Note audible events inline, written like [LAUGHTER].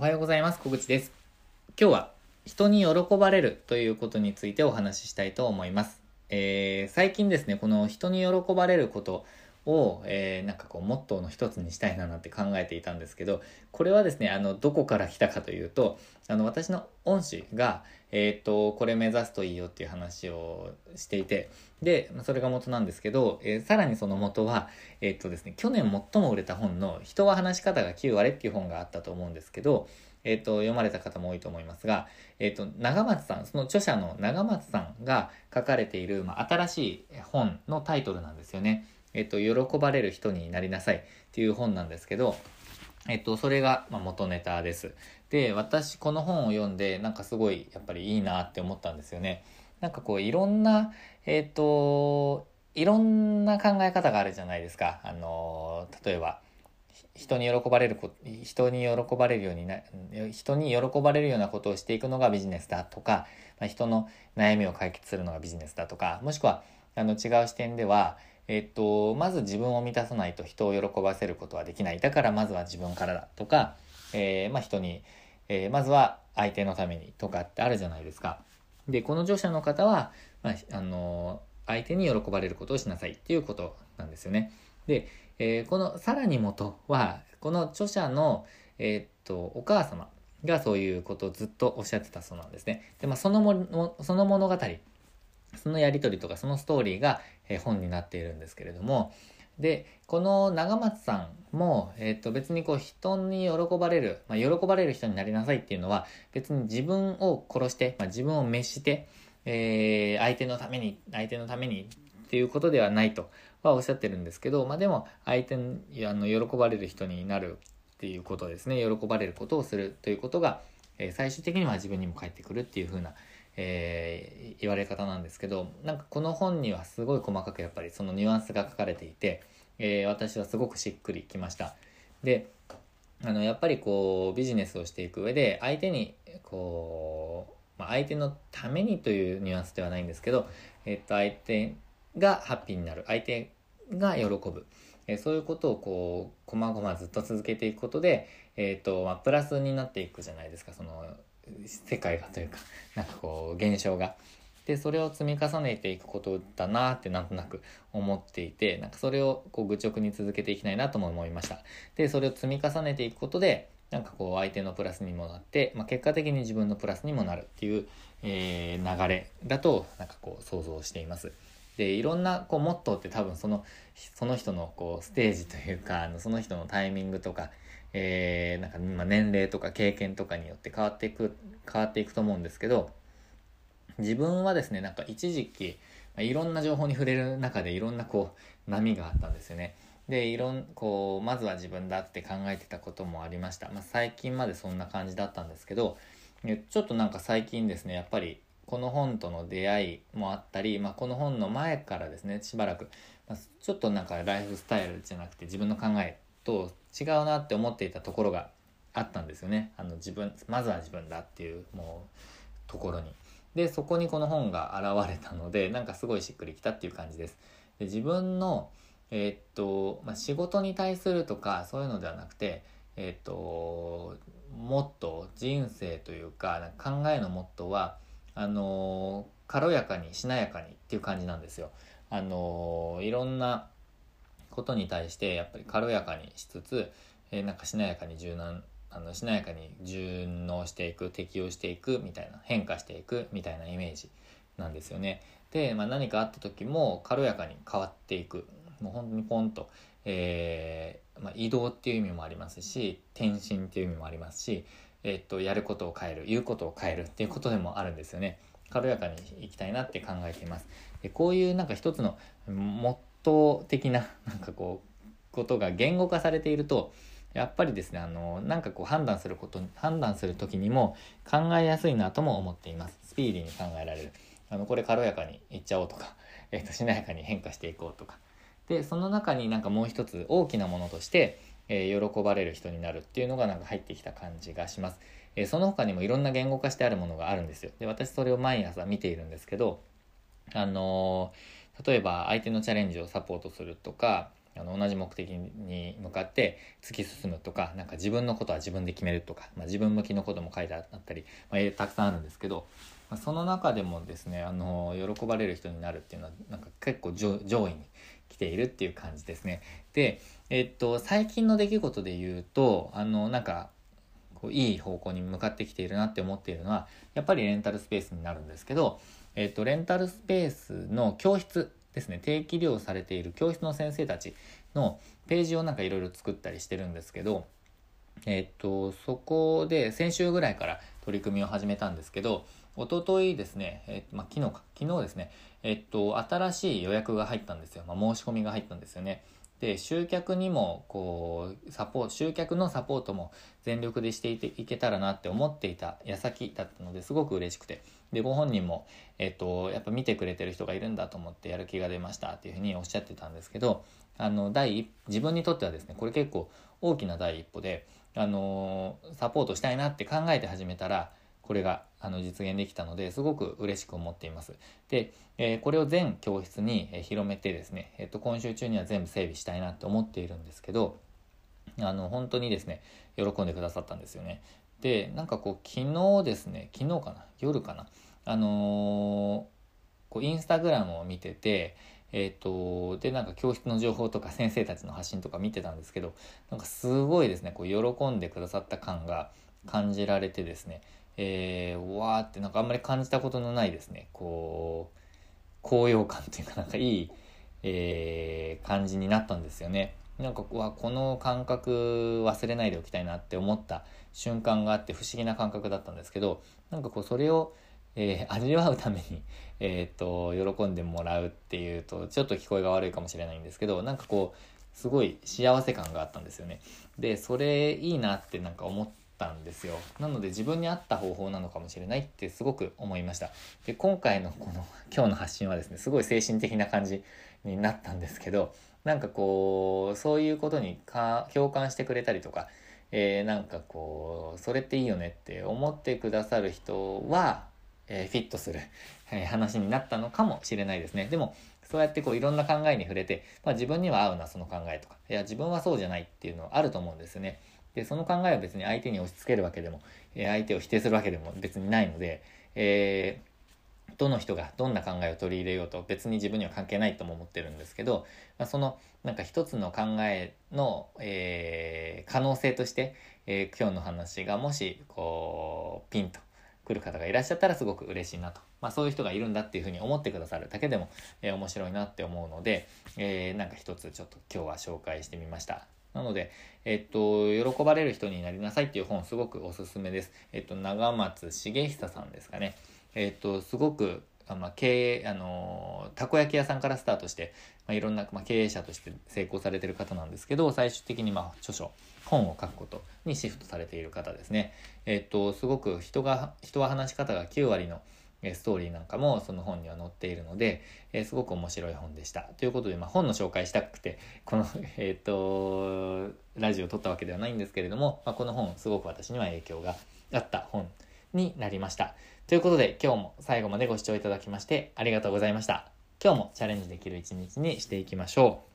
おはようございます。小口です。今日は人に喜ばれるということについてお話ししたいと思います。えー、最近ですね、この人に喜ばれることを、えー、なんかこう、モットーの一つにしたいななんて考えていたんですけど、これはですね、あの、どこから来たかというと、あの、私の恩師が、えっ、ー、と、これ目指すといいよっていう話をしていて、で、それが元なんですけど、えー、さらにその元は、えっ、とですね、去年最も売れた本の、人は話し方が9割っていう本があったと思うんですけど、えっ、と、読まれた方も多いと思いますが、えっ、と、長松さん、その著者の長松さんが書かれている、まあ、新しい本のタイトルなんですよね。えっと、喜ばれる人になりなさいっていう本なんですけど、えっと、それが、ま元ネタです。で、私、この本を読んで、なんかすごい、やっぱりいいなって思ったんですよね。なんかこう、いろんな、えっと、いろんな考え方があるじゃないですか。あの、例えば、人に喜ばれる人に喜ばれるようにな人に喜ばれるようなことをしていくのがビジネスだとか、まあ、人の悩みを解決するのがビジネスだとかもしくはあの違う視点ではえっと、まず自分を満たさないと人を喜ばせることはできない。だからまずは自分からだとか、えー、まあ人に、えー、まずは相手のためにとかってあるじゃないですか。で、この著者の方は、まあ、あの相手に喜ばれることをしなさいっていうことなんですよね。で、えー、このさらに元は、この著者の、え、っと、お母様がそういうことをずっとおっしゃってたそうなんですね。で、まあ、そのも、その物語、そのやりとりとかそのストーリーが、え本になっているんですけれども、で、この長松さんも、えっ、と別にこう人に喜ばれる、まあ、喜ばれる人になりなさいっていうのは別に自分を殺して、まあ、自分を滅して、えー、相手のために、相手のためにっていうことではないとはおっしゃってるんですけど、まあでも相手にあの喜ばれる人になるっていうことですね、喜ばれることをするということが、え最終的には自分にも返ってくるっていう風なえー、言われ方なんですけどなんかこの本にはすごい細かくやっぱりそのニュアンスが書かれていて、えー、私はすごくしっくりきました。であのやっぱりこうビジネスをしていく上で相手にこう、まあ、相手のためにというニュアンスではないんですけど、えっと相手がハッピーになる。相手が喜ぶ、えー、そういうことをこうこまごまずっと続けていくことで、えっとまあ、プラスになっていくじゃないですか。その世界がというかなんかこう現象が。でそれを積み重ねていくことだなってなんとなく思っていてなんかそれをこう愚直に続けていきたいなとも思いましたでそれを積み重ねていくことでなんかこう相手のプラスにもなって、まあ、結果的に自分のプラスにもなるっていう、えー、流れだとなんかこう想像していますでいろんなこうモットーって多分そのその人のこうステージというかあのその人のタイミングとかえー、なんか、まあ、年齢とか経験とかによって変わっていく、変わっていくと思うんですけど、自分はですね、なんか一時期、まあ、いろんな情報に触れる中でいろんなこう、波があったんですよね。で、いろん、こう、まずは自分だって考えてたこともありました。まあ、最近までそんな感じだったんですけど、ちょっとなんか最近ですね、やっぱりこの本との出会いもあったり、まあ、この本の前からですね、しばらく、まあ、ちょっとなんかライフスタイルじゃなくて自分の考えと違うなって思っていたところがあったんですよね。あの自分、まずは自分だっていうもうところに。で、そこにこの本が現れたので、なんかすごいしっくりきたっていう感じです。で自分の、えー、っと、まあ、仕事に対するとかそういうのではなくて、えー、っと、もっと人生というか考えのモットーは、あの軽やかにしなやかにっていう感じなんですよ。あのいろんなことに対してやっぱり軽やかにしつつ、えー、なんかしなやかに柔軟あのしなやかに順応していく適応していくみたいな変化していくみたいなイメージなんですよね。で、まあ、何かあった時も軽やかに変わっていくもう本当にポンと、えー、まあ、移動っていう意味もありますし転身っていう意味もありますし、えー、っとやることを変える言うことを変えるっていうことでもあるんですよね。軽やかにいきたいなって考えています。でこういうなんか一つのト的な [LAUGHS] なんかこうことが言語化されているとやっぱりですねあのなんかこう判断すること判断する時にも考えやすいなとも思っています。スピーディーに考えられる。あのこれ軽やかにいっちゃおうとか、[LAUGHS] えー、としなやかに変化していこうとか。でその中になんかもう一つ大きなものとして、えー、喜ばれる人になるっていうのがなんか入ってきた感じがします、えー、その他にもいろんな言語化してあるものがあるんですよ。で私それを毎朝見ているんですけどあのー例えば相手のチャレンジをサポートするとかあの同じ目的に向かって突き進むとかなんか自分のことは自分で決めるとか、まあ、自分向きのことも書いてあったり、まあ、たくさんあるんですけど、まあ、その中でもですねあの喜ばれる人になるっていうのはなんか結構上位に来ているっていう感じですね。で、えっと、最近の出来事で言うとあのなんかこういい方向に向かってきているなって思っているのはやっぱりレンタルスペースになるんですけど、えっと、レンタルスペースの教室ですね。定期利用されている教室の先生たちのページをなんかいろいろ作ったりしてるんですけどえっとそこで先週ぐらいから取り組みを始めたんですけど一昨日ですね、えっとまあ、昨日か昨日ですねえっと新しい予約が入ったんですよ、まあ、申し込みが入ったんですよね。で集客にもこうサポート集客のサポートも全力でしていていけたらなって思っていた矢先だったのですごく嬉しくて。でご本人も、えっと、やっぱ見てくれてる人がいるんだと思ってやる気が出ましたっていうふうにおっしゃってたんですけどあの第自分にとってはですねこれ結構大きな第一歩で、あのサポートしたいなって考えて始めたらこれがあの実現できたのですごく嬉しく思っています。で、えー、これを全教室に広めてですね、えっと、今週中には全部整備したいなと思っているんですけど、あの、本当にですね、喜んでくださったんですよね。で、なんかこう、昨日ですね、昨日かな夜かなあのー、こう、インスタグラムを見てて、えっ、ー、と、で、なんか教室の情報とか先生たちの発信とか見てたんですけど、なんかすごいですね、こう、喜んでくださった感が感じられてですね、えー、わーってなんかあんまり感じたことのないですね、こう、高揚感というかなんかいい、えー、感じになったんですよね。なんかわこの感覚忘れないでおきたいなって思った瞬間があって不思議な感覚だったんですけどなんかこうそれを、えー、味わうために、えーと、と喜んでもらうっていうとちょっと聞こえが悪いかもしれないんですけどなんかこうすごい幸せ感があったんですよね。でそれいいなってなんか思ったんですよ。なので自分に合った方法なのかもしれないってすごく思いました。で今回のこの [LAUGHS] 今日の発信はですねすごい精神的な感じになったんですけどなんかこうそういうことにか共感してくれたりとか、えー、なんかこうそれっていいよねって思ってくださる人は、えー、フィットする、えー、話になったのかもしれないですね。でもそうやってこういろんな考えに触れて、まあ、自分には合うなその考えとか。いや自分はそうじゃないっていうのはあると思うんですよね。でその考えは別に相手に押し付けるわけでも、相手を否定するわけでも別にないので、えー、どの人がどんな考えを取り入れようと別に自分には関係ないとも思ってるんですけど、まあ、そのなんか一つの考えの、えー、可能性として、えー、今日の話がもしこうピンと来る方がいらっしゃったらすごく嬉しいなと、まあ、そういう人がいるんだっていうふうに思ってくださるだけでも、えー、面白いなって思うので、えー、なんか一つちょっと今日は紹介してみました。なので、えっと、喜ばれる人になりなさいっていう本すごくおすすめです。えっと、長松茂久さんですかね。えっと、すごく、まあ、経営、あの、たこ焼き屋さんからスタートして、まあ、いろんな、まあ、経営者として成功されてる方なんですけど、最終的に、まあ、著書、本を書くことにシフトされている方ですね。えっと、すごく人が、人は話し方が9割のストーリーなんかもその本には載っているので、えー、すごく面白い本でした。ということで、まあ、本の紹介したくて、この、[LAUGHS] えっ、と、ラジオを撮ったわけではないんですけれども、まあ、この本、すごく私には影響があった本になりました。ということで、今日も最後までご視聴いただきましてありがとうございました。今日もチャレンジできる一日にしていきましょう。